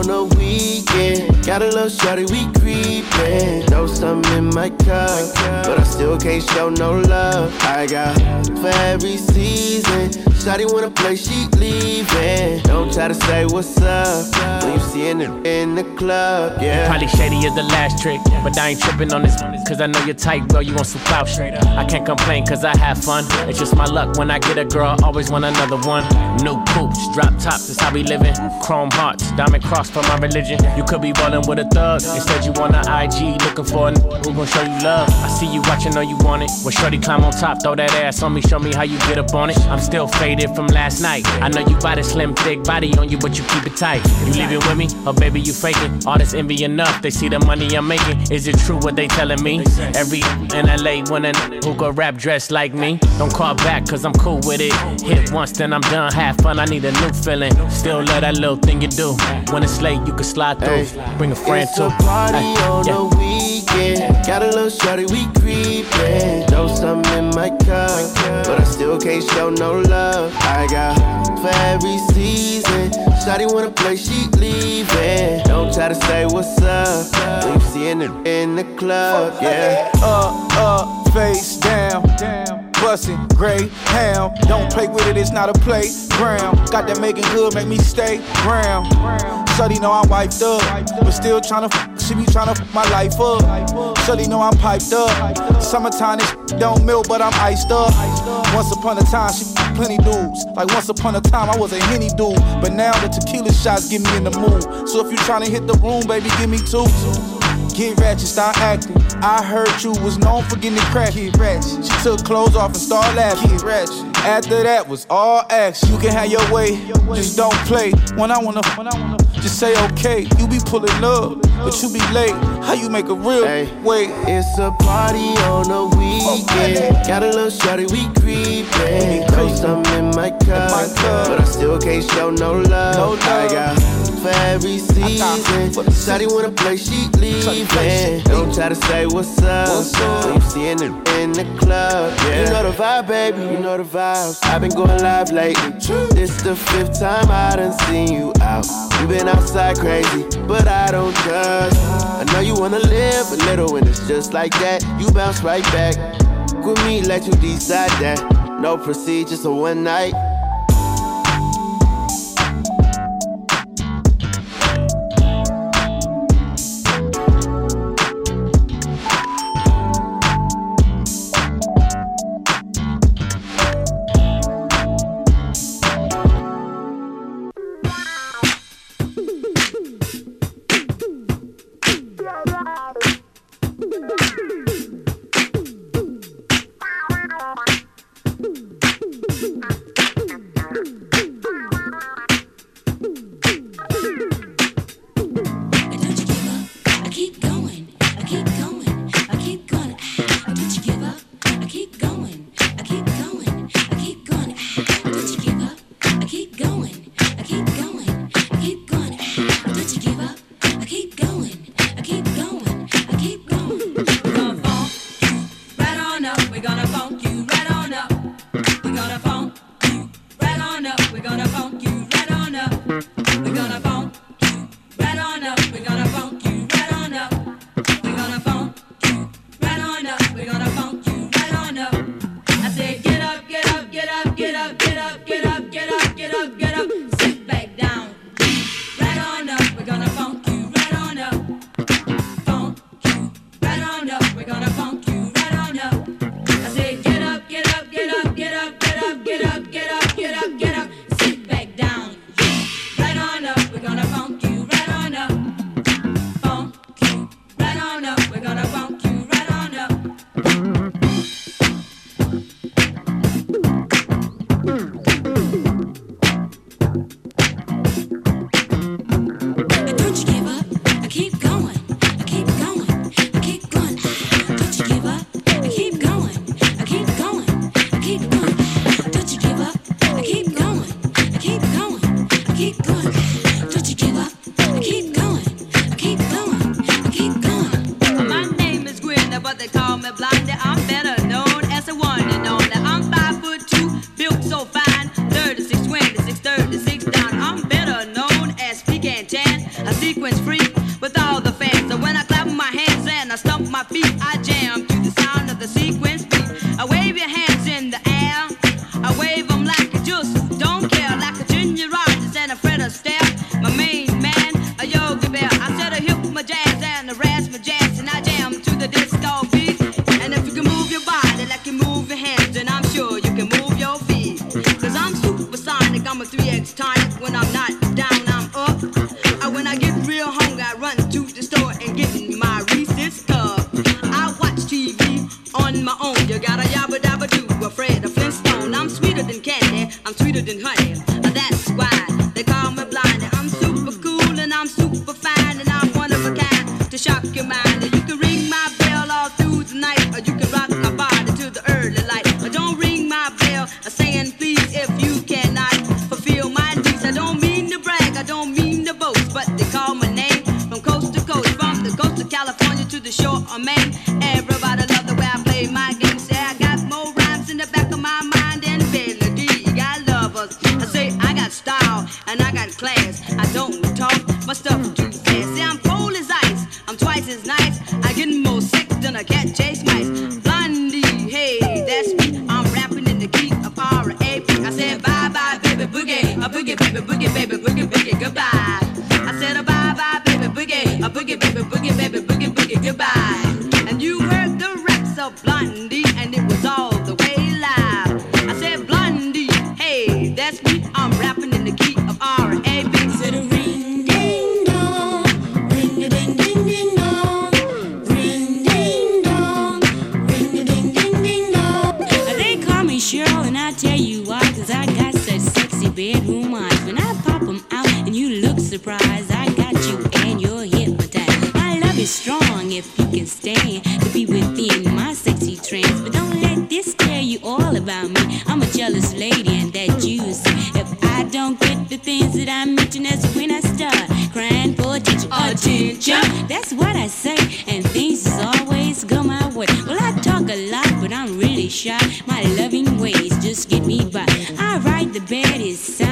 on the weekend. Got a little shorty, we creepin'. Know something in my cup, but I still can't show no love. I got for every season. Shotty wanna play, she leaving. Don't try to say what's up when you see it in the club, yeah. Probably shady as the last trick, but I ain't tripping on this cause I know you're tight, girl. You want some clout straight up. I can't complain cause I have fun. It's just my luck when I get a girl, always want another one. New poops, drop tops, that's how we living. Chrome hearts, diamond cross for my religion. You could be ballin' with a thug. Instead, you want an IG, looking for a who gon' show you love. I see you watching, know you want it. Well, shorty climb on top, throw that ass on me, show me how you get up on it. I'm still faded from last night. I know you got a slim, thick body on you, but you keep it tight. You leaving with me, or baby, you faking? All this envy enough, they see the money I'm making. Is it true what they telling me? Every in LA when a who could rap dressed like me. Don't call back, cause I'm cool with it. Hit once, then I'm done. Have fun, I need a new feeling. Still love that little thing you do. When it's late, you can slide through. Bring a friend it's too. A party on yeah. the weekend. Got a little shorty, we creepin'. Know something in my cup, but I still can't show no love. I got for every season. Shotty wanna play, she leaving. Don't try to say what's up when you see it in the club, yeah. Up, up, face down. Bussin', gray, ham. Don't play with it, it's not a playground. Got that making good, make me stay ground. Shuddy know I'm wiped up, but still tryna f- she be tryna f- my life up. Shuddy know I'm piped up. Summertime, this don't melt, but I'm iced up. Once upon a time, she plenty dudes. Like once upon a time, I was a henny dude, but now the tequila shots get me in the mood. So if you tryna hit the room, baby, give me two. Get ratchet, start acting. I heard you was known for getting crack. Get ratchet. She took clothes off and started laughing. Get ratchet. After that was all action. You can have your way, just don't play. When I wanna, when I wanna, just say okay. You be pulling up, but you be late. How you make a real hey, wait? It's a party on the weekend. Oh, got a little shorty, we creepin'. Know something in my cup, but I still can't show no love. No love. I got for every season. Shawty wanna play, she leaving. Don't try to say what's up. When you see it in the club, yeah. You know the vibe, baby. You know the vibes. I've been going live lately. This is the fifth time I done seen you out. You been outside crazy, but I don't judge. I know you wanna live a little and it's just like that. You bounce right back. With me, let you decide that. No procedures, so one night. I jam to the wine. When I pop them out and you look surprised, I got you and you're hypnotized. My love is strong if you can stand to be within my sexy trance. But don't let this tell you all about me. I'm a jealous lady and that you see. If I don't get the things that I mention, that's when I start crying for attention. Attention! That's what I say, and things always go my way. Well, I talk a lot, but I'm really shy. My loving ways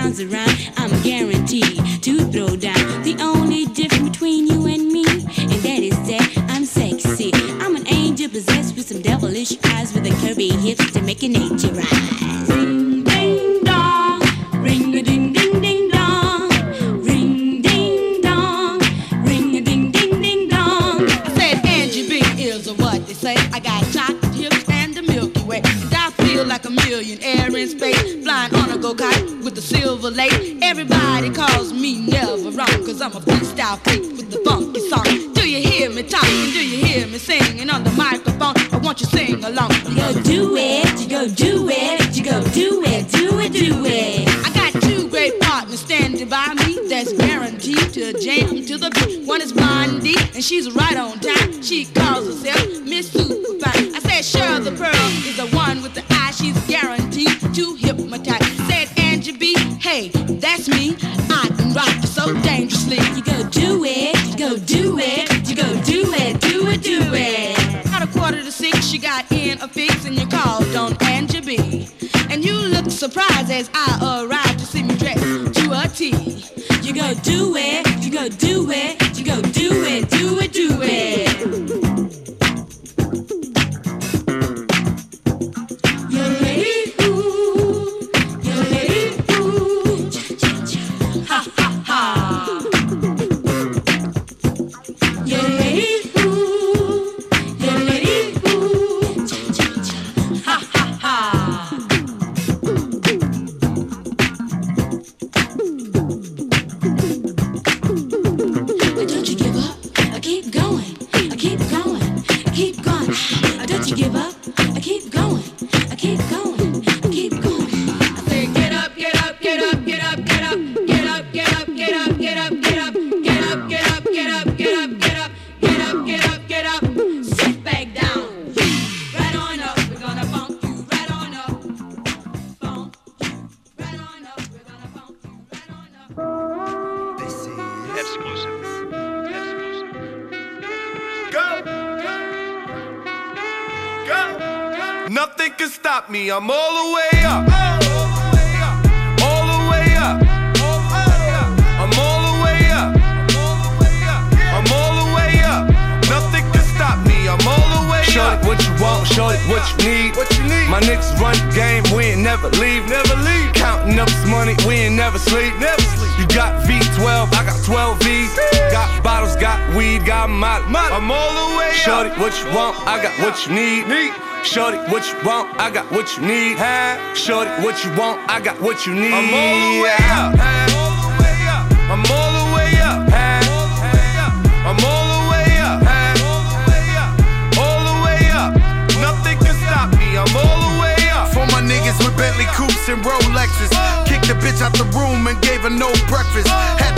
around, I'm guaranteed to throw down. The only difference between you and me, and that is that I'm sexy. I'm an angel possessed with some devilish eyes, with a curvy hips to make an nature rhyme. and she's right on time. She what you want? I got what you need. I'm all the way up. I'm all the way up. I'm all the way up. All the way up. Nothing can stop me. I'm all the way up. For my niggas with Bentley coupes and Rolexes. Uh. Kicked the bitch out the room and gave her no breakfast. Uh. Had stash the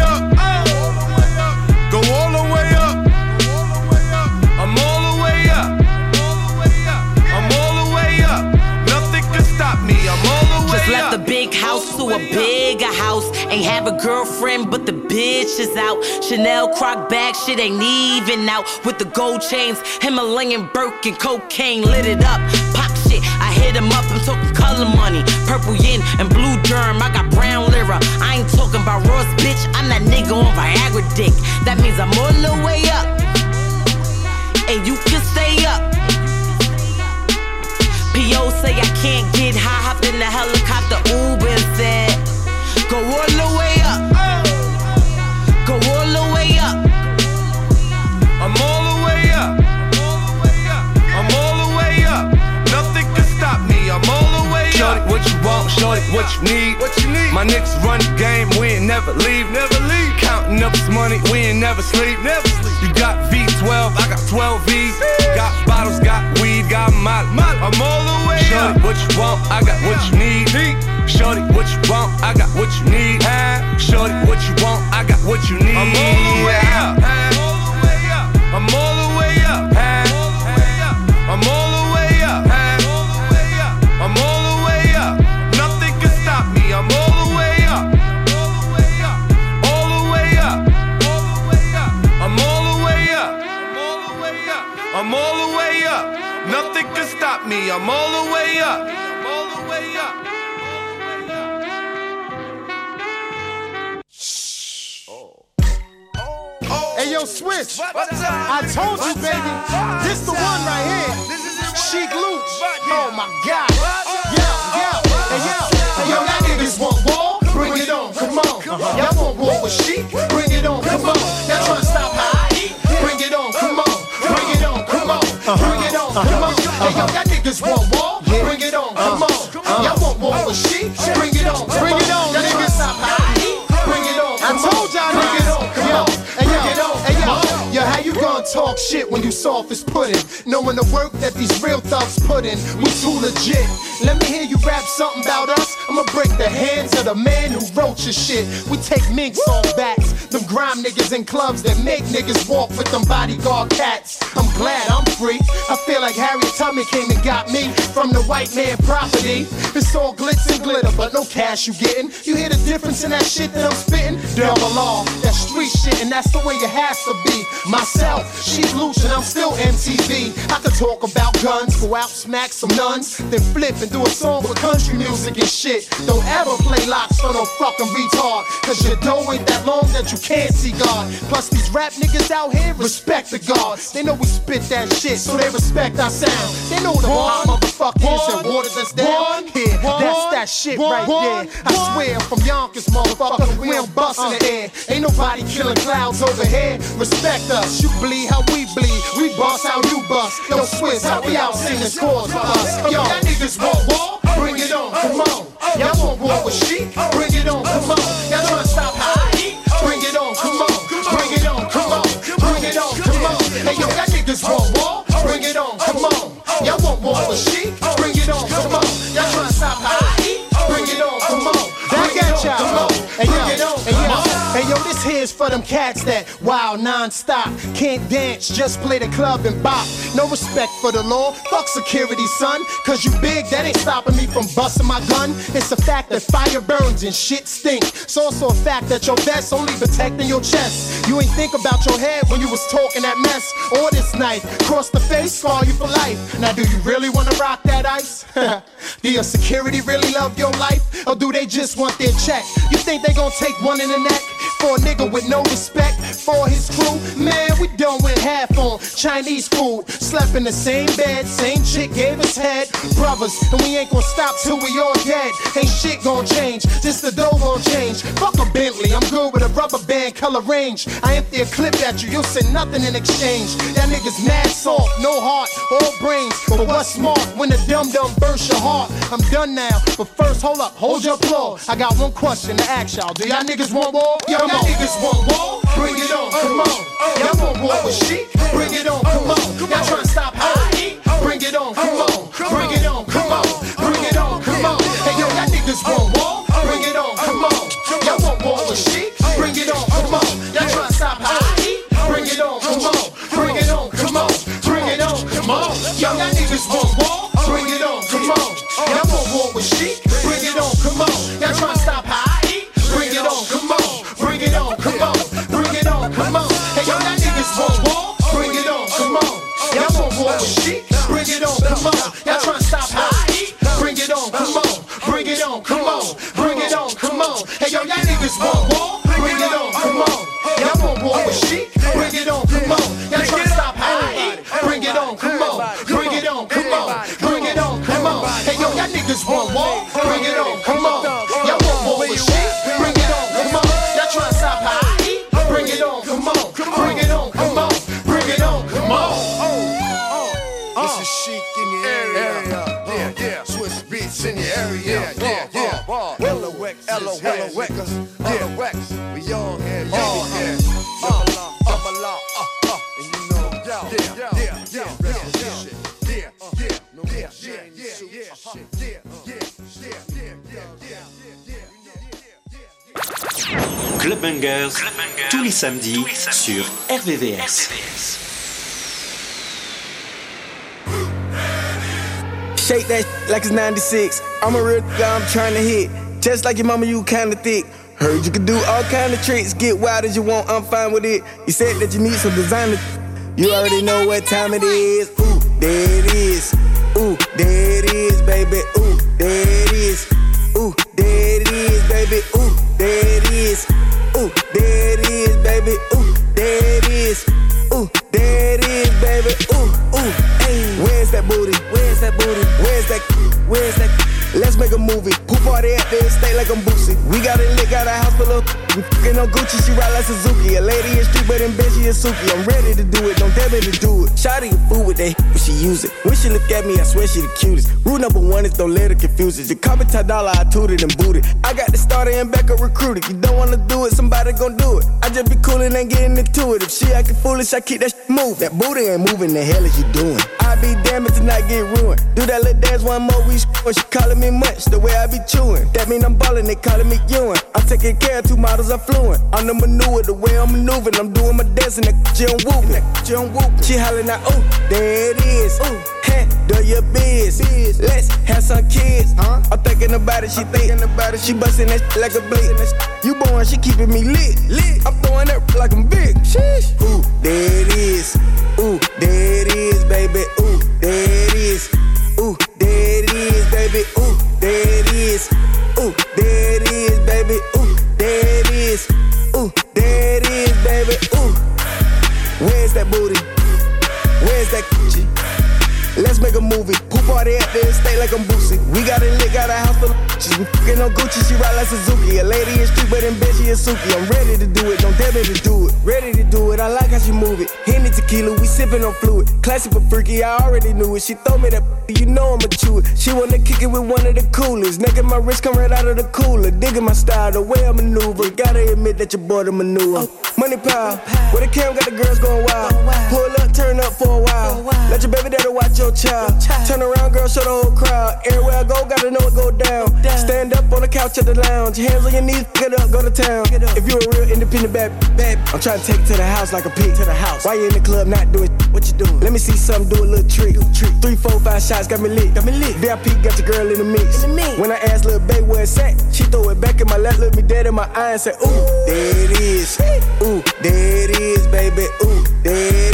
A bigger house. Ain't have a girlfriend, but the bitch is out. Chanel croc bag, shit ain't even out. With the gold chains, Himalayan Birkin, cocaine lit it up. Pop shit, I hit him up, I'm talking color money. Purple yin and blue germ, I got brown lira. I ain't talking about Ross, bitch. I'm that nigga on Viagra dick. That means I'm all the way up. And you can stay up. P.O. say I can't get high, hop in the helicopter, Uber said, Go all the way up. Go all the way up. I'm all the way up. I'm all the way up. Nothing can stop me. I'm all the way up. Shorty, what you want? Shorty, what you need? What you need? My niggas run the game. We ain't never leave. Never leave. Counting up this money. We ain't never sleep. Never sleep. You got V12. I got 12 V's. Got bottles. Got weed. Got molly. I'm all the way Shorty, up. what you want? I got what you need. Shorty, what you want? I got what you need. Shorty, what you want? I got what you need. I'm all the way up. I'm all God. Yeah, yeah. Hey yo, hey yo, that niggas want war. Bring it on, come on. Y'all want war with Sheek? Bring it on, come on. Y'all trying to stop how I eat? Bring it on, come on. Bring it on, come on. Bring it on, come on. Hey yo, that niggas want talk shit when you soft as pudding? Knowing the work that these real thugs put in, we too legit. Let me hear you rap something about us. I'ma break the hands of the man who wrote your shit. We take minks on backs, them grime niggas in clubs that make niggas walk with them bodyguard cats. I'm glad I'm free. I feel like Harriet Tubman came and got me from the white man property. It's all glitz and glitter, but no cash you getting. You hear the difference in that shit that I'm spitting? Double law, that street shit, and that's the way it has to be. Myself, she loose, and I'm still MTV. I could talk about guns, go out, smack some nuns, then flip and do a song with country music and shit. Don't ever play locks for no fucking retard, cause your dough ain't that long that you can't see God. Plus, these rap niggas out here respect the gods. They know we spit that shit, so they respect our sound. They know the hot motherfuckers and waters that's down. Yeah, that's that shit right there. I swear, from Yonkers, motherfucker, we don't bust in the air. Ain't nobody killing clouds over here. Respect us, you bleed how we bleed. We bust how you bust. Yo, Swiss, how we out singing scores for us. Yo, that niggas want war, bring it on, come on. Y'all want war with Sheek, bring it on, come on. Y'all tryna stop how I eat, bring it on, come on. Bring it on, come on. Bring it on, come on. Hey, yo, that niggas want war, bring it on, come on. Y'all want war with Sheek, for them cats that wild non-stop. Can't dance, just play the club and bop. No respect for the law, fuck security, son. Cause you big, that ain't stopping me from busting my gun. It's a fact that fire burns and shit stink. It's also a fact that your vest only protecting your chest. You ain't think about your head when you was talking that mess. Or this knife, cross the face, scar you for life. Now do you really wanna rock that ice? do your security really love your life? Or do they just want their check? You think they gonna take one in the neck? For a nigga with no respect for his crew, man, we done went half on Chinese food. Slept in the same bed, same chick gave us head. Brothers, and we ain't gonna stop till we all dead. Ain't shit gonna change, just the dough gonna change. Fuck a Bentley, I'm good with a rubber band color range. I empty a clip at you, you'll send nothing in exchange. That nigga's mad soft, no heart, all brains. But what's smart when the dum dum bursts your heart? I'm done now, but first, hold up, hold your applause. I got one question to ask y'all. Do y'all niggas want war? Yo, y'all niggas want war? Bring it on, come on. Y'all want war with sheep? Bring it on, come on. Y'all trying to stop how I eat? Bring it on, come on. Bring it on, come on. Bring it on, come on. Hey, yo, y'all niggas want war? Bring it on, come on. Y'all want war with sheep? Bring it on, come on. Y'all trying to stop how I eat? Bring it on, come on. Bring it on, come on. Bring it on, come on. Yo, y'all niggas want war? Bring it on, come on. Y'all want war with sheep? Bring it on, come on. Tous les samedis sur RVVS. Shake that like it's 96. I'm a real guy, I'm trying to hit. Just like your mama, you kinda thick. Heard you could do all kind of tricks. Get wild as you want, I'm fine with it. You said that you need some designer. You already know what time it is. Ooh, there it is. Like I'm Boosie. We got it lit, got a house full We on Gucci, she ride like Suzuki. A lady in street, but in bed she a Suki. I'm ready to do it, don't tell me to do it. Shotty a fool with that when she use it. When she look at me, I swear she the cutest. Rule number one is don't let her confuse it. You call me dollar, I tooted and booted. I got the starter and backup recruited. You don't wanna do it, somebody gon' do it. I just be cool and ain't getting into it. If she acting foolish, I keep that shit move. That booty ain't moving, the hell is you doing? I be damn if not get ruined. Do that little dance one more, we when she calling me much, the way I be chewing. That mean I'm ballin', they calling me Ewan. I'm taking care of two models, I'm fluent. I'm the maneuver, the way I'm maneuvering. I'm doing my dancing, that she on whooping. She on whooping. She hollering out, ooh, there it is. Ooh, handle your biz. Let's have some kids. Huh? I'm thinking about it, she thinking about it. She bustin' that like a blade. You born, she keeping me lit. lit. I'm throwing that like I'm big. Sheesh. Ooh, there it is. Ooh, there it is, baby. Ooh, there it is. Ooh, there it is, baby. Ooh, like I'm Boosie. We got it lit, got a house full bitches. We fucking on Gucci, she ride like Suzuki. A lady in street, but in bed she a Suki. I'm ready to do it, don't tell me to do it. Ready to do it, I like how she move it. Henny tequila, we sipping on fluid. Classic but freaky, I already knew it. She throw me that, you know I'ma chew it. She wanna kick it with one of the coolest. Naked my wrist come right out of the cooler. Digging my style, the way I maneuver. Gotta admit that your boy the maneuver. Oh. money pile. Where the cam got the girls going wild. Pull up, turn up for a while. Let your baby daddy watch your child. Turn around, girl, show the whole crowd. Everywhere I go, gotta know it go down. Stand up on the couch at the lounge. Hands on your knees, get up, go to town. If you're a real independent bad, bad, I'm trying to take it to the house like a pig to the house. Why you in the club not doing what you doing? Let me see something, do a little trick. Three, four, five shots, got me lit. Got me lit. VIP got your girl in the mix. In the mix. When I asked little baby where it's at, she throw it back in my lap, look me dead in my eye and say, Ooh, there it is. Ooh, there it is, baby. Ooh, there it is.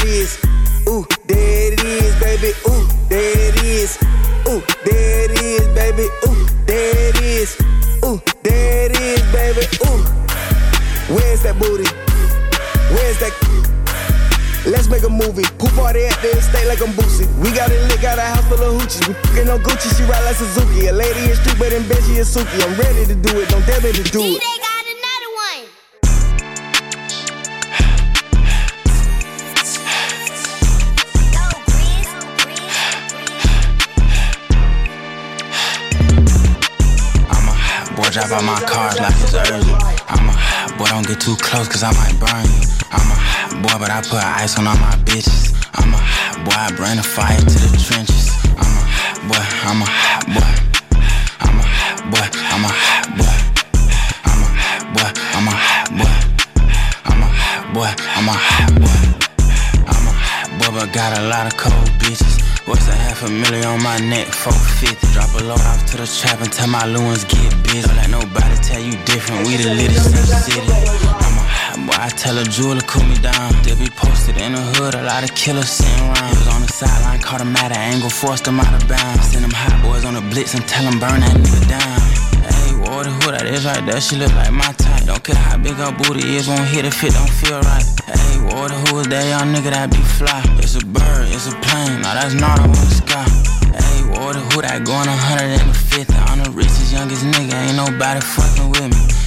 Movie. Poop party at the estate like I'm Boosie. We got it lit, got a house full of hoochies. We fucking on Gucci, she ride like Suzuki. A lady is street, but in bed she is Suki. I'm ready to do it, don't dare me to do it. They got another one. I'm a boy, drive out my cars like it's early. I'm a boy, don't get too close, cause I might burn you. I'm a boy, but I put ice on all my bitches. I'm a hot boy, I bring the fire to the trenches. I'm a boy, I'm a hot boy. I'm a hot boy, I'm a hot boy. I'm a hot boy, I'm a hot boy. I'm a hot boy, I'm a hot boy. I'm a hot boy, but got a lot of cold bitches. What's a half a million on my neck? 450. Drop a load off to the trap and tell my Lewins get busy. Don't let nobody tell you different. We the littest in the city. A boy. I tell a jeweler cool me down. They'll be posted in the hood. A lot of killers sitting around. He was on the sideline, caught him at an angle, forced him out of bounds. Send them hot boys on the blitz and tell them burn that nigga down. Hey, what the who that is right there? She look like my type. Don't care how big her booty is, won't hit if it don't feel right. Hey, what the is that young nigga that be fly? It's a bird, it's a plane. Now that's not on the sky. Hey, what the who that going 150? I'm the richest, youngest nigga. Ain't nobody fucking with me.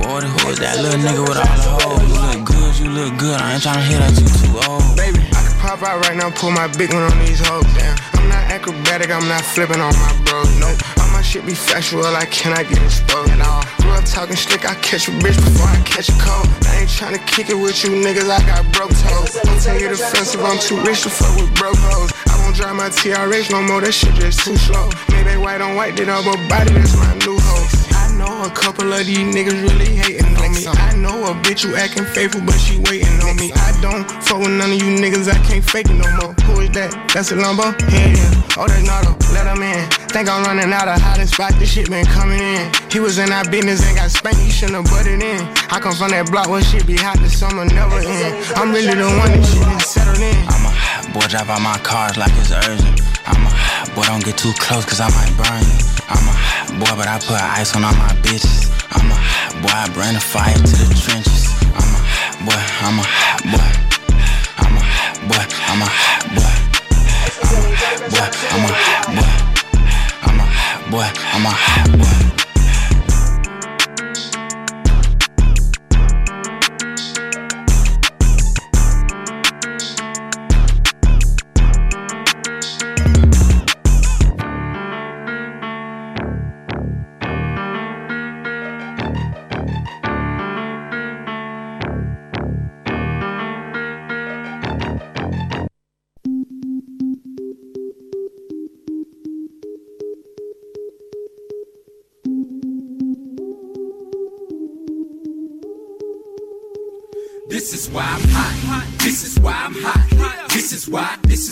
Is that little nigga with all the hoes? You look good, you look good. I ain't tryna hear that you too old. Baby, I can pop out right now, pull my big one on these hoes. Damn, I'm not acrobatic, I'm not flipping on my bros. Nope, all my shit be factual, I cannot get exposed at all. Grew up talking slick, I catch a bitch before I catch a cold. I ain't tryna kick it with you niggas, I got broke toes. Don't take it offensive, I'm too rich to fuck with broke hoes. I won't drive my TRH no more, that shit just too slow. Maybe white on white, did all but body, that's my new hoe. Know a couple of these niggas really hating on me. I know a bitch who acting faithful, but she waiting on me. I don't fuck with none of you niggas, I can't fake it no more. Who is that? That's a Lumbo? Yeah, yeah. Oh, that's Nardo, let him in. Think I'm running out of hottest spot, this shit been coming in. He was in our business and got spanked, he shouldn't have butted in. I come from that block where shit be hot, the summer never end. I'm really the one that shit is settled in. I'm a hot boy, drive out my cars like it's urgent. I'm a hot boy, don't get too close, cause I might burn you. I'm a hot boy, but I put ice on all my bitches. I'm a hot boy, I bring the fire to the trenches. I'm a boy, I'm a hot boy. I'm a hot boy, I'm a hot boy. I'm a hot boy, I'm a hot boy. I'm a hot boy, I'm a hot boy.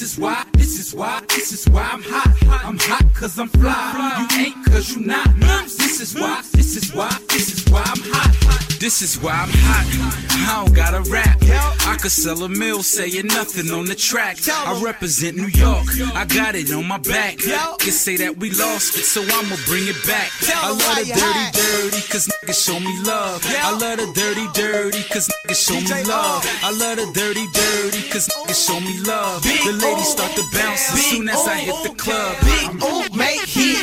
This is why. This is why. This is why I'm hot. I'm hot cause I'm fly. You ain't cause you not. This is why. This is why. This is why I'm hot. This is why I'm hot. I don't gotta rap. I could sell a mill saying nothing on the track. I represent New York. I got it on my back. Can say that we lost it, so I'ma bring it back. I love the dirty, dirty, cause niggas show me love. I love the dirty, dirty, cause niggas show me love. I love the dirty, dirty, cause niggas show me love. Ladies start to bounce as soon as I hit the club. Big make hit,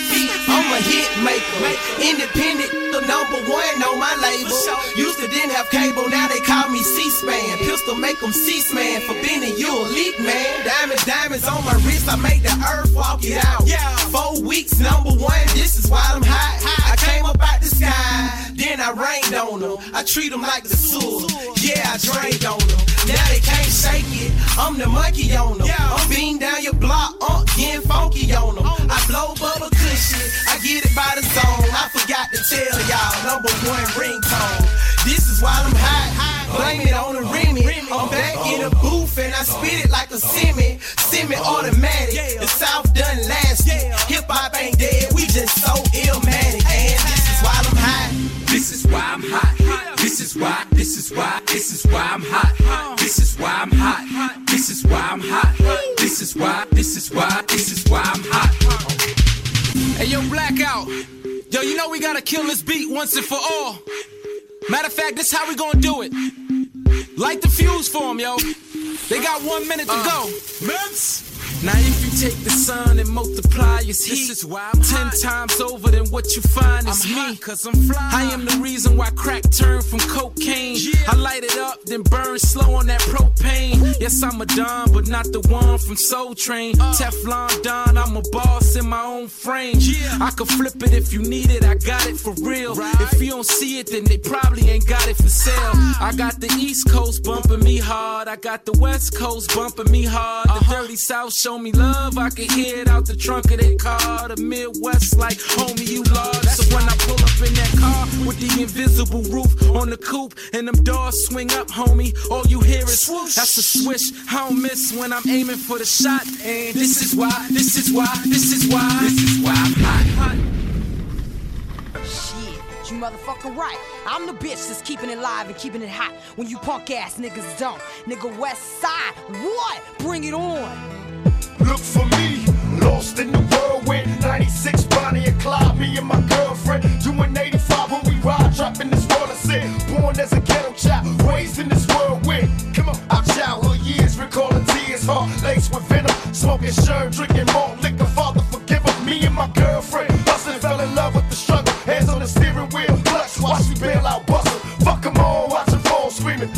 I'ma hit hit maker. Independent, the number one on my label. Used to didn't have cable, now they call me C-SPAN. Pistol make them C-SPAN for being you elite man. Diamonds, diamonds on my wrist, I make the earth walk it out. Four weeks, number one, this is why I'm hot. I came up out the sky, then I rained on them. I treat them like the sewer. Yeah, I drained on them. Now they can't shake it. I'm the monkey on them. I'm beating down your block, uh, getting funky on them. I blow bubble cushion, I get it by the zone. I forgot to tell y'all, number one ringtone. This is why I'm hot. Blame it on the Remy. I'm back in the I spit it like a semi, semi-automatic. The South done last. Hip hop ain't dead, we just so illmatic. And this is why I'm hot. This is why I'm hot. This is why, this is why, this is why I'm hot. This is why I'm hot. This is why I'm hot. This is why, this is why, this is why I'm hot. Hey, yo, Blackout. Yo, you know we gotta kill this beat once and for all. Matter of fact, this how we gonna do it. Light the fuse for them, yo. They got one minute to uh, go. Mims. Now if you take the sun and multiply its heat, this is why I'm ten times over than what you find is me. Cause I'm fly. I am the reason why crack turned from cocaine. I light it up, then burn slow on that propane. Yes, I'm a Don, but not the one from Soul Train. Uh. Teflon Don, I'm a boss in my own frame. I could flip it if you need it, I got it for real. If you don't see it, then they probably ain't got it for sale. Ah. I got the East Coast bumping me hard, I got the West Coast bumping me hard. The uh-huh. Dirty South show me love, I can hear it out the trunk of their car. The Midwest, like, homie, you lost. So when I pull up in that car with the invisible roof on the coupe and them doors swing up, homie, all you hear is swoosh. That's a swish. I don't miss when I'm aiming for the shot. And this is why, this is why, this is why, this is why I'm hot. Shit, you motherfucking right. I'm the bitch that's keeping it live and keeping it hot when you punk ass niggas don't. Nigga West Side, what? Bring it on. Look for me, lost in the whirlwind. 96 Bonnie and Clyde, me and my girlfriend. Doing 85 when we ride, dropping this world of sin. Born as a ghetto child, raised in this whirlwind. Come on, our childhood years, recalling tears, heart laced with venom. Smoking shirt, drinking malt liquor. Father, forgive us. Me and my girlfriend, hustling, fell in love with the struggle. Hands on the steering wheel, clutch, watch me bail out, bustle. Fuck 'em all, watch 'em fall screaming.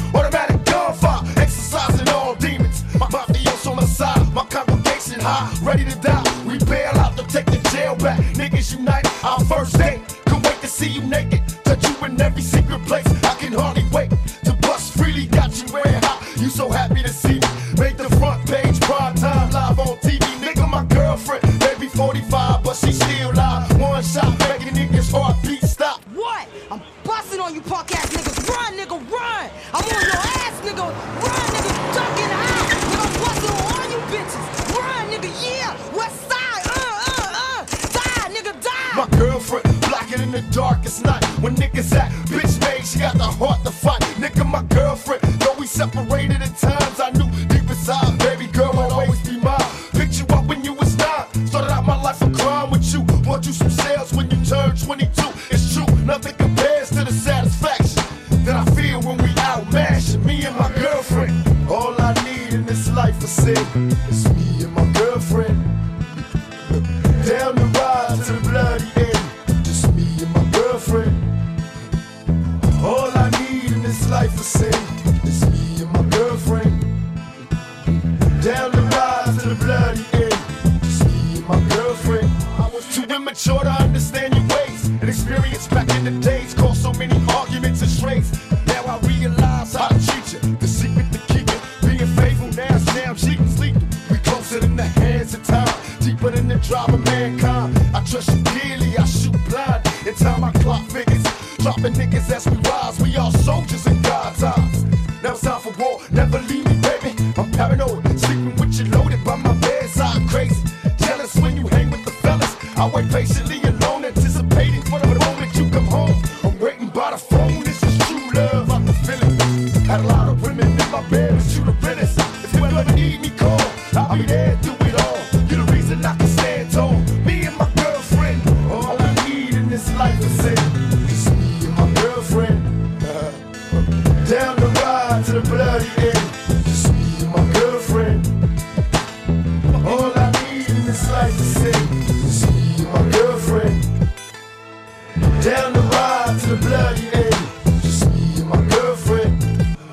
High, ready to die. We bail out to take the jail back. Niggas unite, our first date. Can't wait to see you naked. Touch you in every secret place. I can hardly wait to bust freely. Got you wearing hot. You so happy to see me. Make the front page, prime time, live on TV. Nigga, my girlfriend, maybe 45, but she still live. One shot, making niggas heartbeat stop. What? I'm busting on you punk ass niggas. Run, nigga, run. I'm on your ass, nigga, darkest night. sight to see. My girlfriend. Down the ride to the bloody end. Just me and my girlfriend.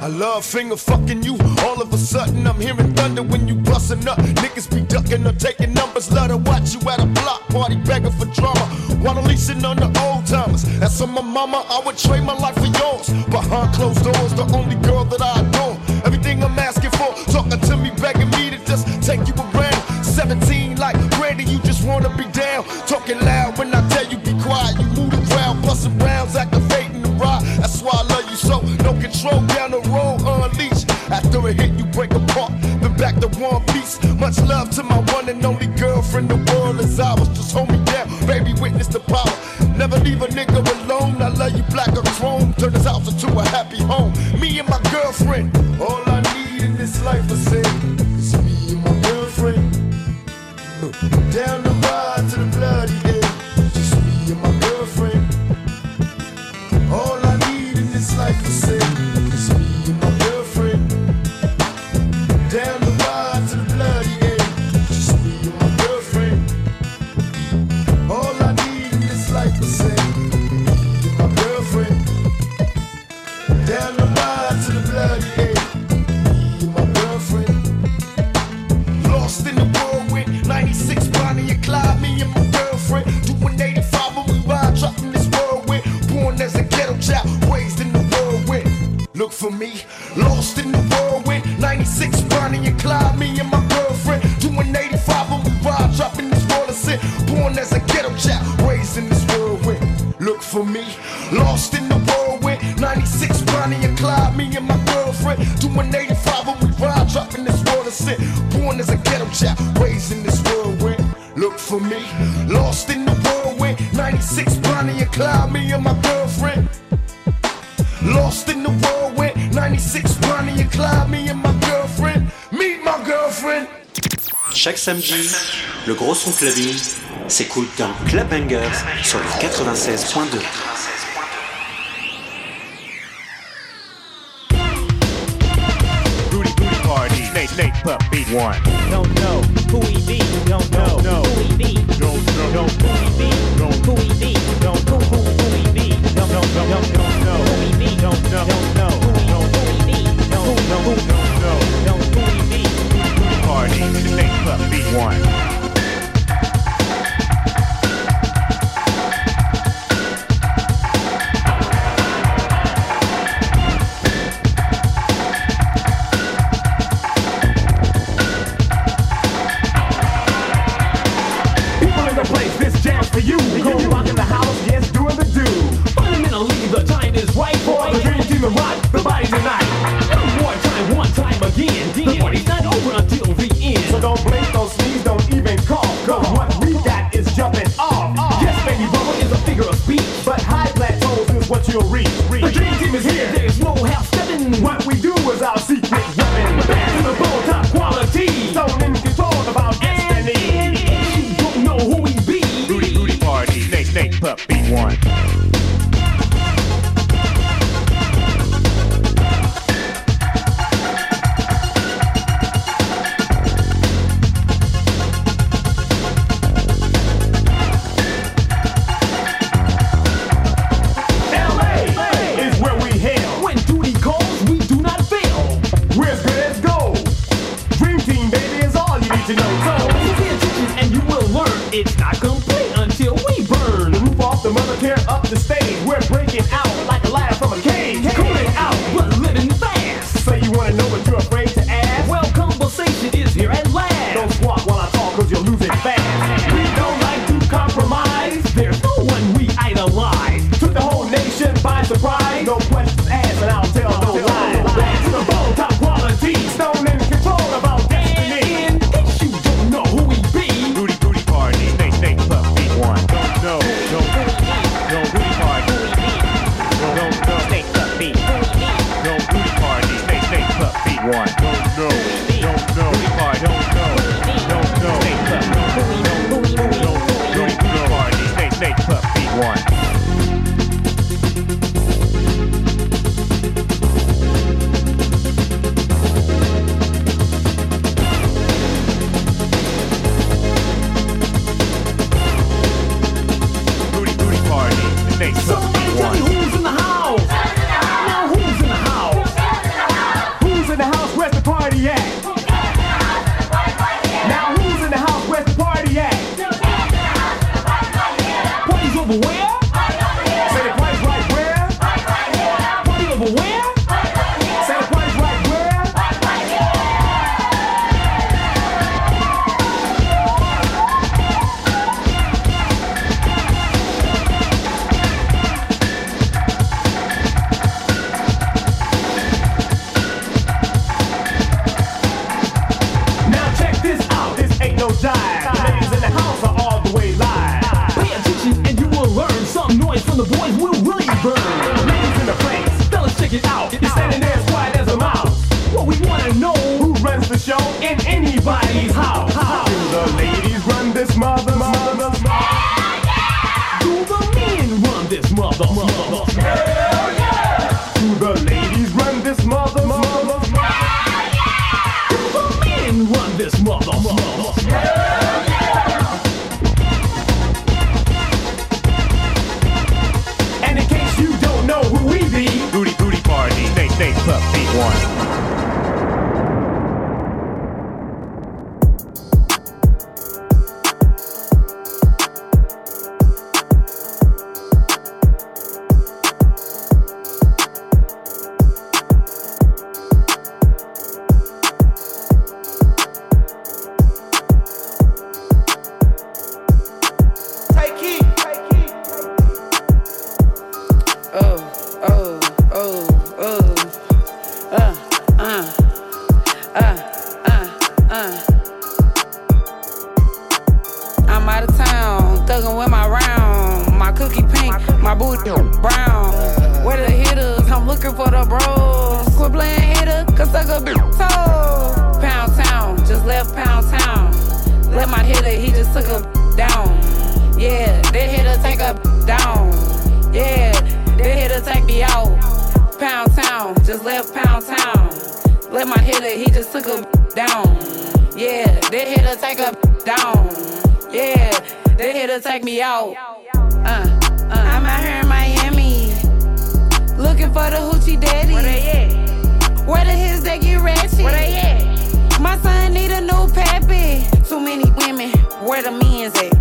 I love finger fucking you. All of a sudden, I'm hearing thunder when you bustin' up. Niggas be ducking or taking numbers. Love to watch you at a block party begging for drama. While leasing on the old timers. As for my mama, I would trade my life for yours. Behind closed doors, the only girl that I adore. Everything I'm asking for, talking to me, begging me to just take you around. 17 like Brandy, you just wanna be down. Talking loud when I tell you be quiet. You move crowd, busting rounds, activating the ride. That's why I love you so. No control down the road, unleashed. After a hit, you break apart. Then back to one piece. Much love to my one and only girlfriend. The world is ours. Just hold me down, baby. Witness the power. Never leave a nigga alone. I love you black or chrome. Turn this house into a happy home. Me and my girlfriend. All I need in this life is say, Me and my girlfriend. Doing 85 when we ride, dropping this water sit. Born as a ghetto child, raised in this whirlwind. Look for me, lost in the whirlwind. 96 Bonnie and Clyde, me and my girlfriend. Lost in the whirlwind. 96 Bonnie and Clyde, me and my girlfriend. Meet my girlfriend. Chaque samedi, le gros son clubbing s'écoute dans Club Bangers sur le 96.2. one. Don't know who he be. Don't know No. who he be. Don't know. Don't who he be. Don't who he be. Don't who who who he be. Don't don't don't don't don't know who he be. Don't know don't know who he who who he be. Don't who who don't know don't who he be. Party. Snake pup beat one. Again. The party's not over until the end. So don't blink, don't sneeze, don't even cough. Cause what we got is jumping off. Yes, baby, bubble is a figure of speech. But high plateaus is what you'll reach. Them down. Yeah, they hitter take me out. Uh, uh. I'm out here in Miami, looking for the hoochie daddy. Where they at? Where the his that get ratchet? Where they at? My son need a new pappy. Too many women, where the men's at?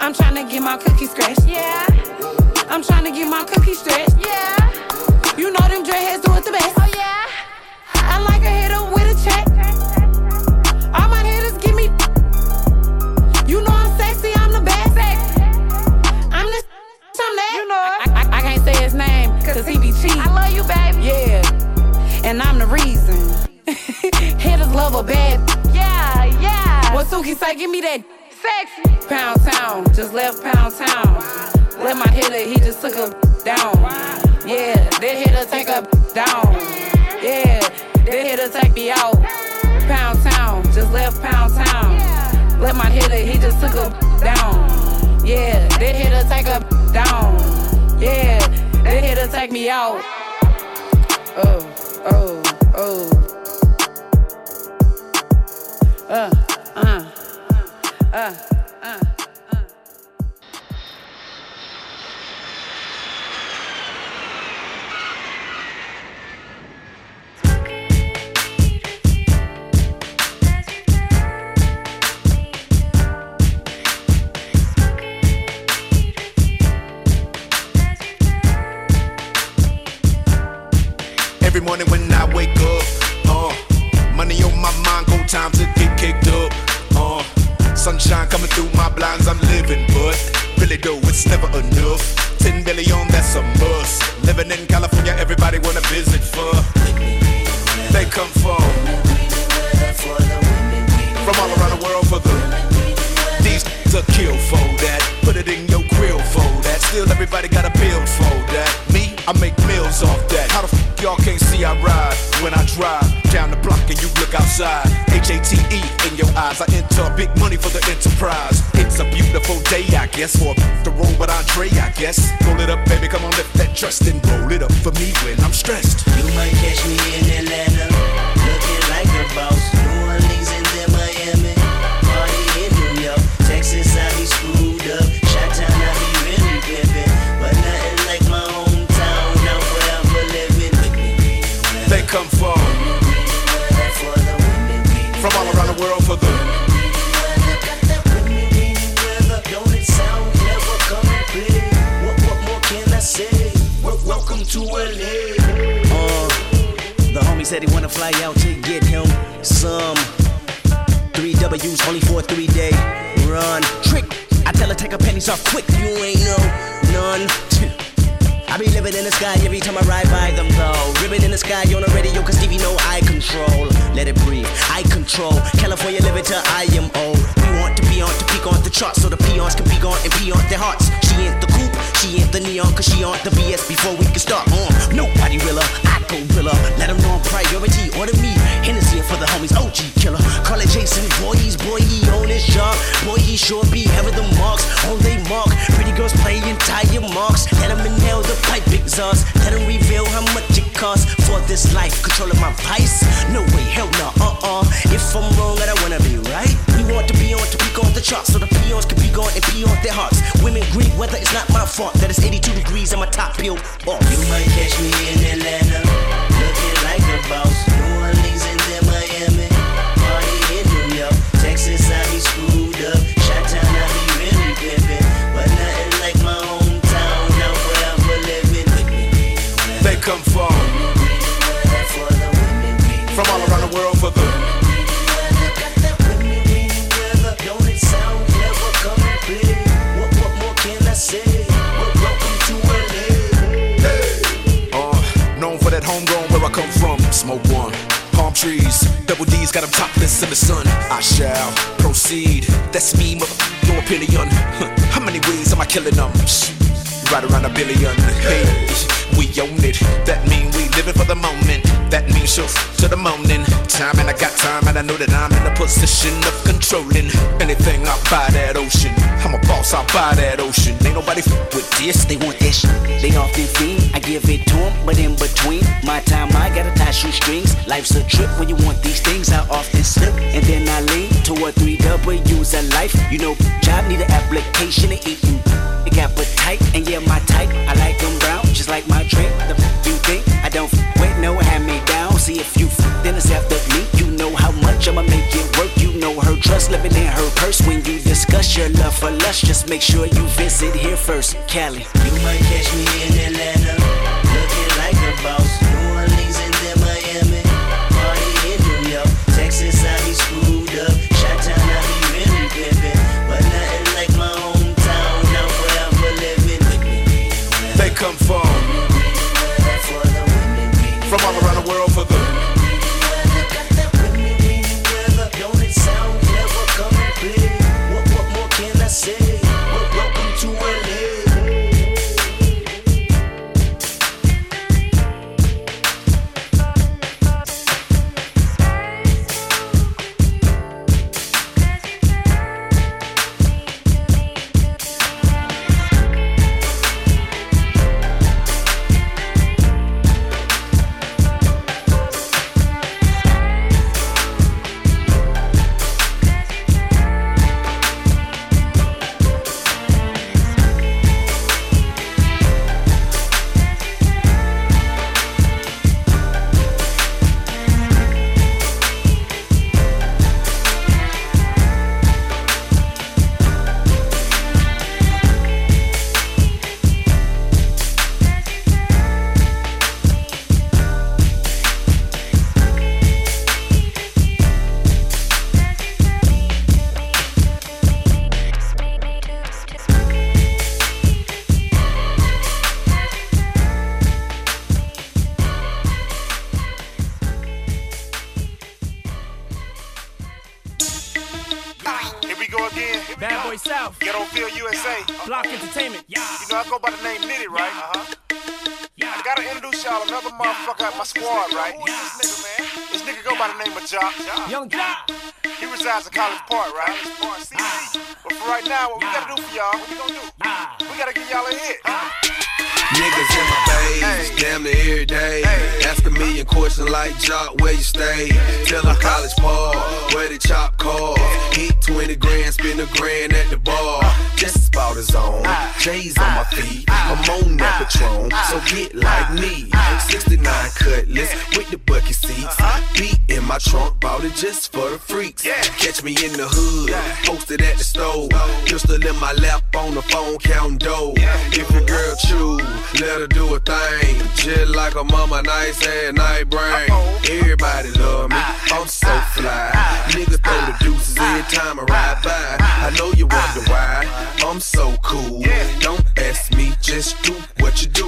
I'm trying to get my cookie scratched. Yeah. I'm trying to get my cookie stretched. Yeah. You know them dreadheads do it the best. Oh yeah. I like a hitter with a check. Cheap. I love you, baby. Yeah. And I'm the reason. hitters love a bad. Yeah, yeah. What Suki say? Give me that. Sexy. Pound town, just left pound town. Let my hitter, he just took a down. Yeah, that hitter take a down. Yeah, that hitter take me out. Pound town, just left pound town. Let my hitter, he just took a down. Yeah, that hitter take a down. Yeah, that hitter take me out. Oh, oh, oh. Uh, uh, uh, time to get kicked up. Uh, sunshine coming through my blinds, I'm living, but really though it's never enough. Ten billion, that's a must. Living in California, everybody wanna visit for. They come for from all around the world for the. These a kill for that. Put it in your grill for that. Still everybody got a bill for that. Me, I make meals off that. How the f y'all can't see I ride when I drive down the block look outside? H A T E in your eyes. I enter big money for the enterprise. It's a beautiful day, I guess, for the road with Andre, I guess. Roll it up, baby, come on, lift that trust and roll it up for me when I'm stressed. You might catch me in Atlanta, looking like a boss. New said he wanna fly out to get him some three W's only for a three day run. Trick, I tell her take her pennies off quick. You ain't know none. I be living in the sky every time I ride by them though. Ribbon in the sky on the radio cause Stevie know I control. Let it breathe, I control. California living till I am old. We want to be on to peak on the charts so the peons can be gone and pee on their hearts. She ain't the coupe, She ain't the neon, cause she on the BS before we can start on. Nobody realer, I go realer. Let them know I'm priority. Order me, Hennessy for the homies, OG killer. Call it Jason Voorhees, boy, he on his job. Boy, he sure be having the marks on they mark. Pretty girls playing tire marks. Let them inhale the pipe exhaust. Let them reveal how much it costs for this life. Controlling my vice? No way, hell no, uh uh. If I'm wrong, I don't wanna be right. The so the peons can be gone and pee on their hearts. Women grieve weather, it's not my fault that it's 82 degrees and my top peeled off. You might catch me in Atlanta, 101. Palm trees, double D's got them topless in the sun. I shall proceed. That's me, mother. Your opinion. How many ways am I killing them? Right around a billion. Hey, we own it. That mean we living for the moment. That means show to the morning. Time and I got time and I know that I'm in a position of controlling anything out by that ocean. I'm a boss out by that ocean. Ain't nobody f- with this. They want this. They often fiend. I give it to 'em, but in between my time, I gotta tie shoestrings. Life's a trip when you want these things. I often slip, and then I lean toward three W's of life. You know, job need an application of eating. Appetite, and yeah, my type. I like them brown, just like my drink. The f- you think I don't f- wait, no hand me down. See if you f- then it's after me. You know how much I'ma make it work. You know her trust living in her purse. When you discuss your love for lust, just make sure you visit here first, Cali. You might catch me in Atlanta, looking like a boss. 20 grand, spend a grand at the bar. Just own. J's on my feet, I'm on that Patron, so get like me. 69 cutlass with the bucket seats. Beat in my trunk, bought it just for the freaks. Catch me in the hood, posted at the store. Pistol in my lap on the phone, counting dough. If your girl choose, let her do a thing. Just like a mama, nice and night brain. Everybody love me, I'm so fly. Niggas throw the deuces every time I ride by. I know you wonder why, I'm so cool. Don't ask me, just do what you do.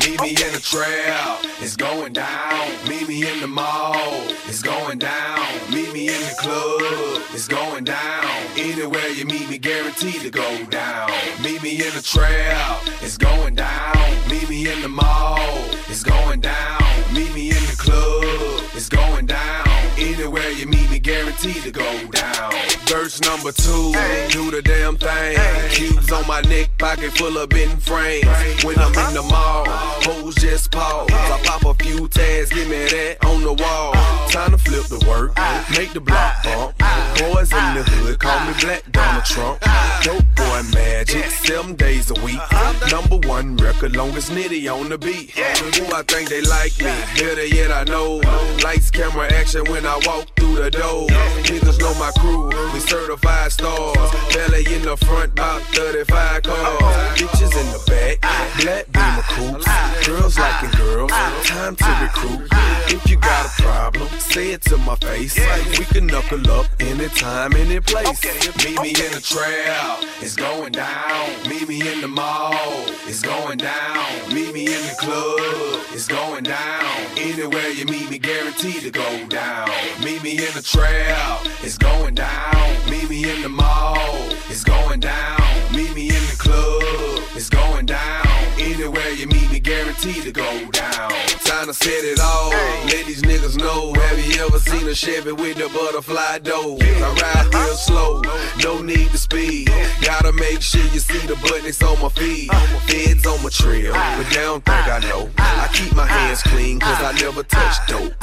Meet me in the trap, it's going down. Meet me in the mall, it's going down. Meet me in the club, it's going down. Anywhere you meet me, guaranteed to go down. Meet me in the trap, it's going down. Meet me in the mall, it's going down. Meet me in the club, it's going down. Anywhere you meet me, guaranteed to go down. Verse number two, do the damn thing. Cubes on my neck, pocket full of bent frames. When I'm in the mall, hoes just pause. I pop a few tags, give me that on the wall. Time to flip the work, make the block bump. Boys in the hood, call me Black Donald Trump. Dope boy magic, seven days a week. Number one record, longest nitty on the beat. Who I think they like me, better yet I know. Lights, camera, action when I walk through the door. Niggas know my crew, we certified stars. Belly in the front, about 35 cars. Bitches in the back, black beamer coops. Girls liking girls, time to recruit. If you got a problem, say it to my face. We can knuckle up anytime, any place. Meet me in the trap, it's going down. Meet me in the mall, it's going down. Meet me in the club, it's going down. Anywhere you meet me, guaranteed to go down. Meet me in the trap, it's going down. Meet me in the mall, it's going down. Meet me in the club, it's going down. Anywhere you meet me, guaranteed to go down. Time to set it all. Let these niggas know. Have you ever seen a Chevy with the butterfly door? I ride real slow, no need to speed. Gotta make sure you see the buttons on my feet. Feds on my trail, but they don't think I know. I keep my hands clean, cause I never touch dope.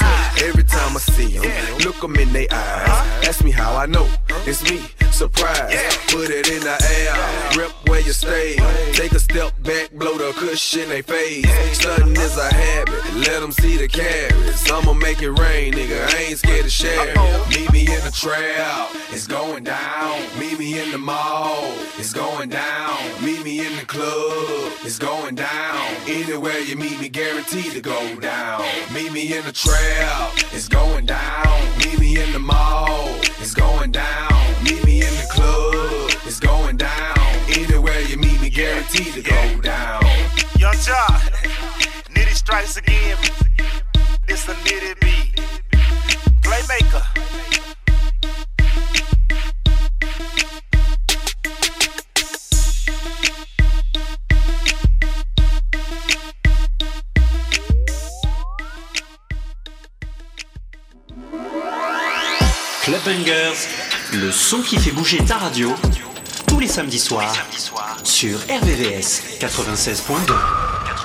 Every time I see them, look them in their eyes. Ask me how I know. It's me, surprise. Put it in the air, rip where you stay. Take a step back, blow the cushion they face. Stunting is a habit, let them see the carrots. I'ma make it rain, nigga. I ain't scared to share. Meet me in the trap, it's going down. Meet me in the mall, it's going down. Meet me in the club, it's going down. Anywhere you meet me, guaranteed to go down. Meet me in the trap, it's going down. Meet me in the mall, it's going down. Meet me in the club, it's going down. Guaranteed to go down. Young Jock, Nitty strikes again. It's a Nitty beat. Playmaker. Club Bangers, le son qui fait bouger ta radio, tous les samedis soirs, sur RVVS 96.2.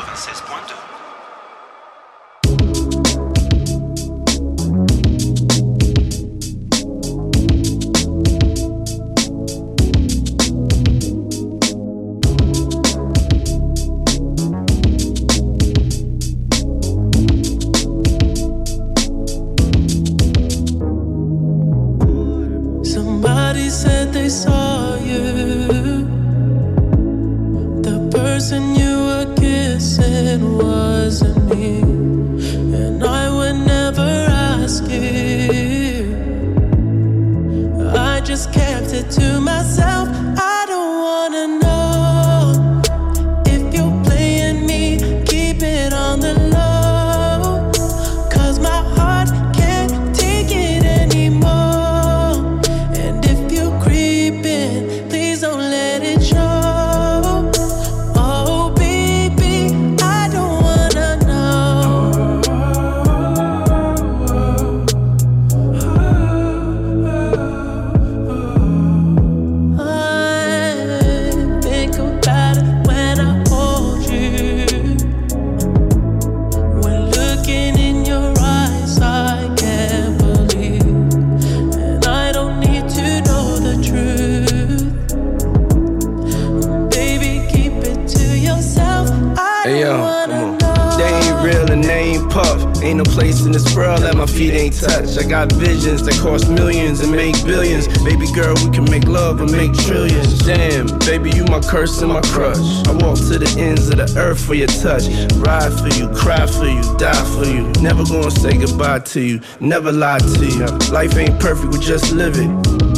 for your touch. Ride for you, cry for you, die for you. Never gonna say goodbye to you, never lie to you. Life ain't perfect, we just live it.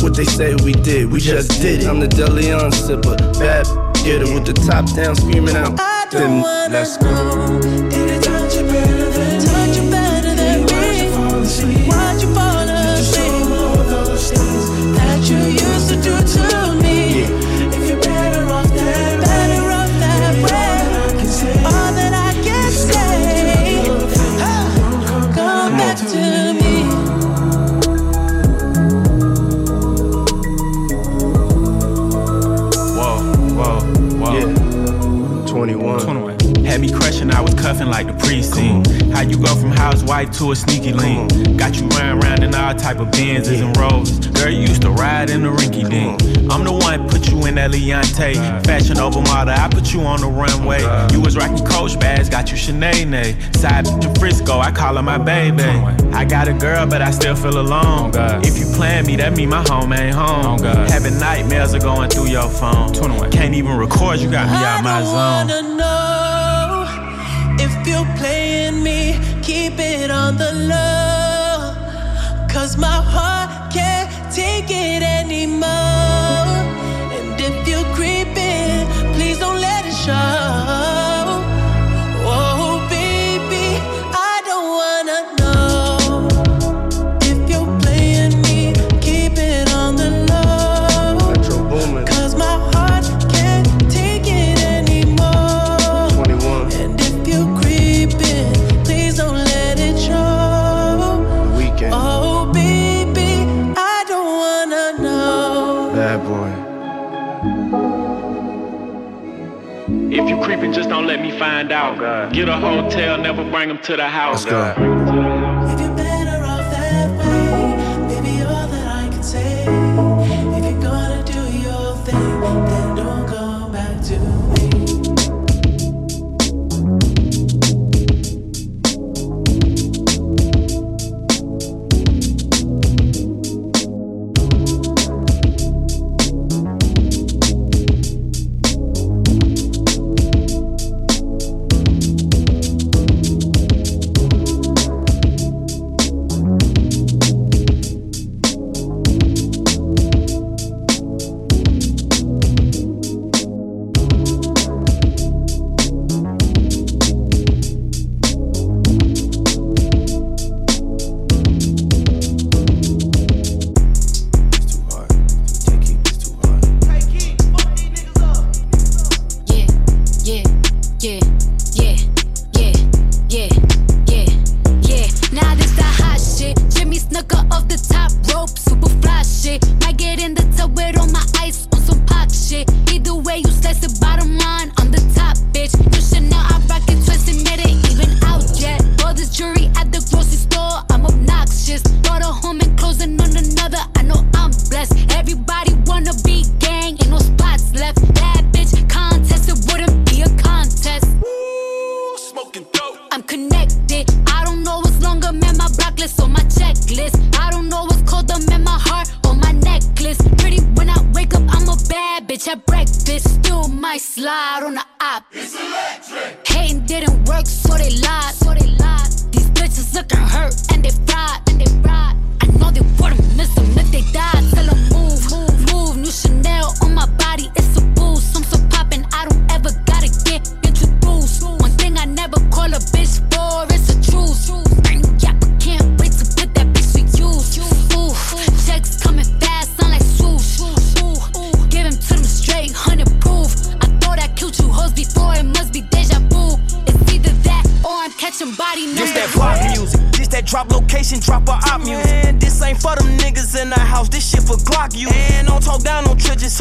What they say we did, we just did it. I'm the Deleon sipper, bad getter with the top down, screaming out. I don't wanna let's go. Dante. Fashion over model, I put you on the runway. You was rocking Coach bags, got you Sinead. Side to Frisco, I call her my baby. I got a girl, but I still feel alone. If you plan me, that mean my home ain't home. Having nightmares are going through your phone. Can't even record, you got me out my zone. I wanna know if you playing me, keep it on the low. Cause my heart can't take it anymore. find out. Get a hotel, never bring them to the house. Let's go.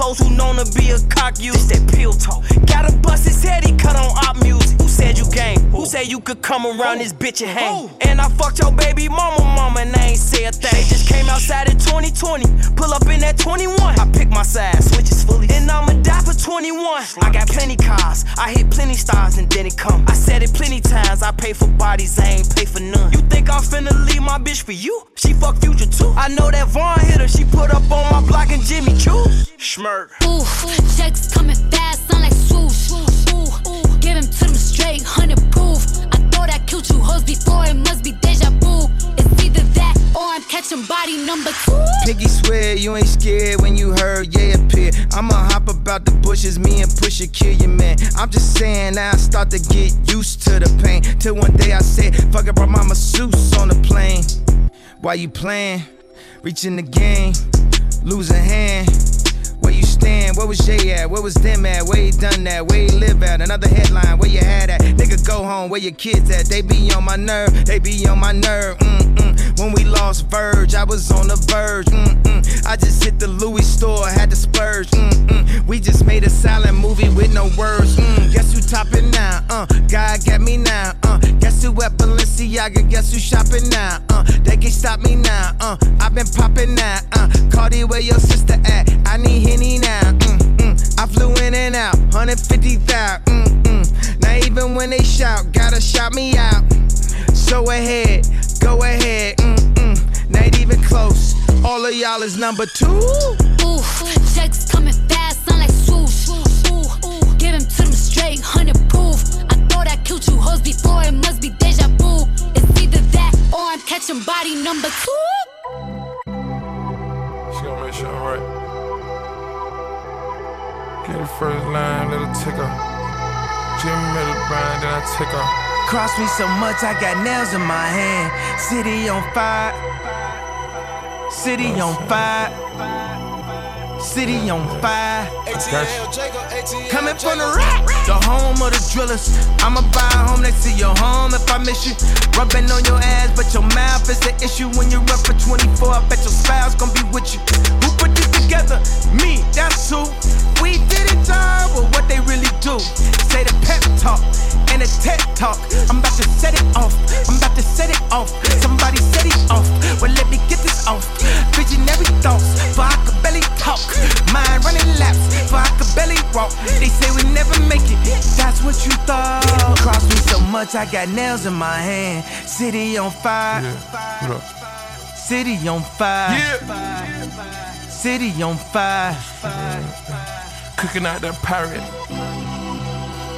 Those who known to be a cock use that pill talk. you could come around this bitch and hang. And I fucked your baby mama, mama, and I ain't say a thing. Just came outside in 2020, pull up in that 21. I pick my side, switches fully, and I'ma die for 21. I got plenty cars, I hit plenty stars, and then it come. I said it plenty times, I pay for bodies, I ain't pay for none. You think I'm finna leave my bitch for you? She fuck future too. I know that Von hit her, she put up on my block and Jimmy Choo. Schmirk. Ooh, checks coming fast, sound like swoosh. Ooh, ooh, give him to them straight, hundred killed you hoes before, it must be deja vu. It's either that or I'm catching body number two. Piggy swear you ain't scared when you heard yeah appear. I'ma hop about the bushes, me and Pusha kill your man. I'm just saying now I start to get used to the pain. Till one day I said, fuck it, brought my masseuse on the plane. Why you playing? Reaching the game, losing hand. Where? Where was Jay at? Where was them at? Where he done that? Where he live at? Another headline, where you had at? Nigga, go home, where your kids at? They be on my nerve, they be on my nerve. Mm-mm. When we lost Verge, I was on the verge. Mm-mm. I just hit the Louis store, had to splurge. Mm-mm. We just made a silent movie with no words. Mm. Guess who topping now? Uh, God got me now. Uh, guess who at Balenciaga? Guess who shopping now? Uh, they can't stop me now. Uh, I've been popping now. Uh, Cardi, where your sister at? I 150 thou. Mm-mm. Now even when they shout, gotta shout me out. So ahead, go ahead. Mm-mm. Not even close. All of y'all is number two. Ooh, checks coming fast, sound like swoosh. Ooh, ooh, give him to them straight, hundred proof. I thought I killed you hoes before, it must be deja vu. It's either that or I'm catching body number two. She gonna make sure I'm right. Get the first line, little ticker. Jim her. Jimmy made it grind, then I tick her. Cross me so much, I got nails in my hand. City on fire. City on fire. City on fire. Coming from the rack, the home of the drillers. I'ma buy a home next to your home if I miss you. Rubbing on your ass, but your mouth is the issue when you're up for 24. I bet your spouse gonna be with you. Put this together? Me, that's who. We did it, time, but what they really do. Say the pep talk and a TED talk. I'm about to set it off. I'm about to set it off. Somebody set it off. Well, let me get this off. Visionary thoughts, for I could barely talk. Mind running laps, for I could barely walk. They say we never make it. That's what you thought. Cross me so much, I got nails in my hand. City on fire. Up? City on fire. City on fire. Cooking out that pirate.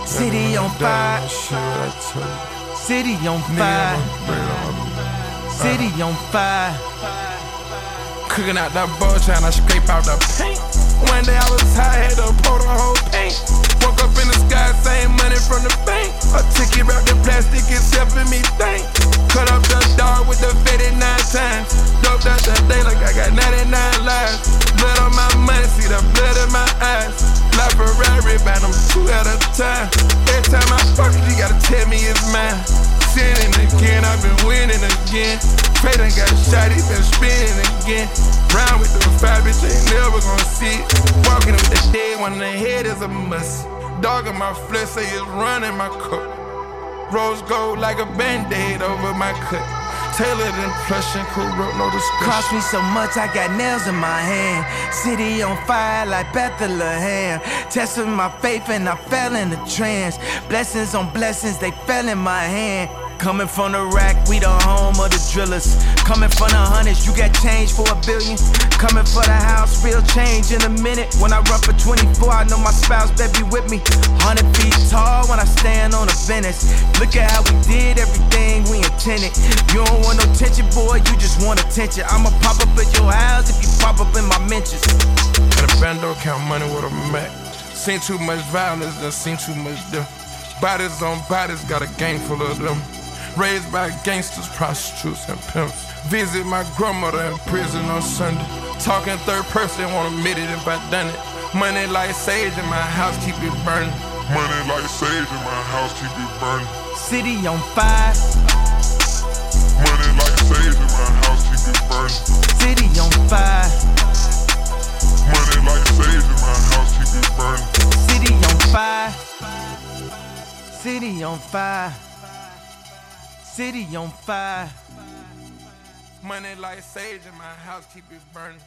City on fire. Shit, I tell you. City on fire. City on fire. Cooking out that bull, trying to scrape out the paint. One day I was high, had to pour the whole paint. Woke up in the sky, same money from the bank. A ticket wrapped in plastic, it's helping me think. Buy them two at a time. Every time I fuck you gotta tell me it's mine. Sinning again, I've been winning again. Pray done got shot, he been spinning again. Round with the five, bitch, ain't never gonna see it. Walking with the dead one the head is a must. Dog in my flesh say it's running my cup. Rose gold like a band-aid over my cut. Tailored and cool rope, no discussion. Cross me so much, I got nails in my hand. City on fire like Bethlehem. Testing my faith and I fell in a trance. Blessings on blessings, they fell in my hand. Coming from the rack, we the home of the drillers. Coming from the hundreds, you got change for a billion. Coming for the house, real change in a minute. When I run for 24, I know my spouse better be with me. 100 feet tall when I stand on the Venice. Look at how we did everything we intended. You don't want no tension, boy, you just want attention. I'ma pop up at your house if you pop up in my mentions. And a bando count money with a Mac. Seen too much violence, done seen too much them. Bodies on bodies, got a gang full of them. Raised by gangsters, prostitutes, and pimps. Visit my grandmother in prison on Sunday. Talking third person, won't admit it if I done it. Money like sage in my house, keep it burning. Money like sage in my house, keep it burning. City on fire. Money like sage in my house, keep it burning. City on fire. Money like sage in my house, keep it burning. City on fire. City on fire. City on fire. Money like sage in my house, keep it burning.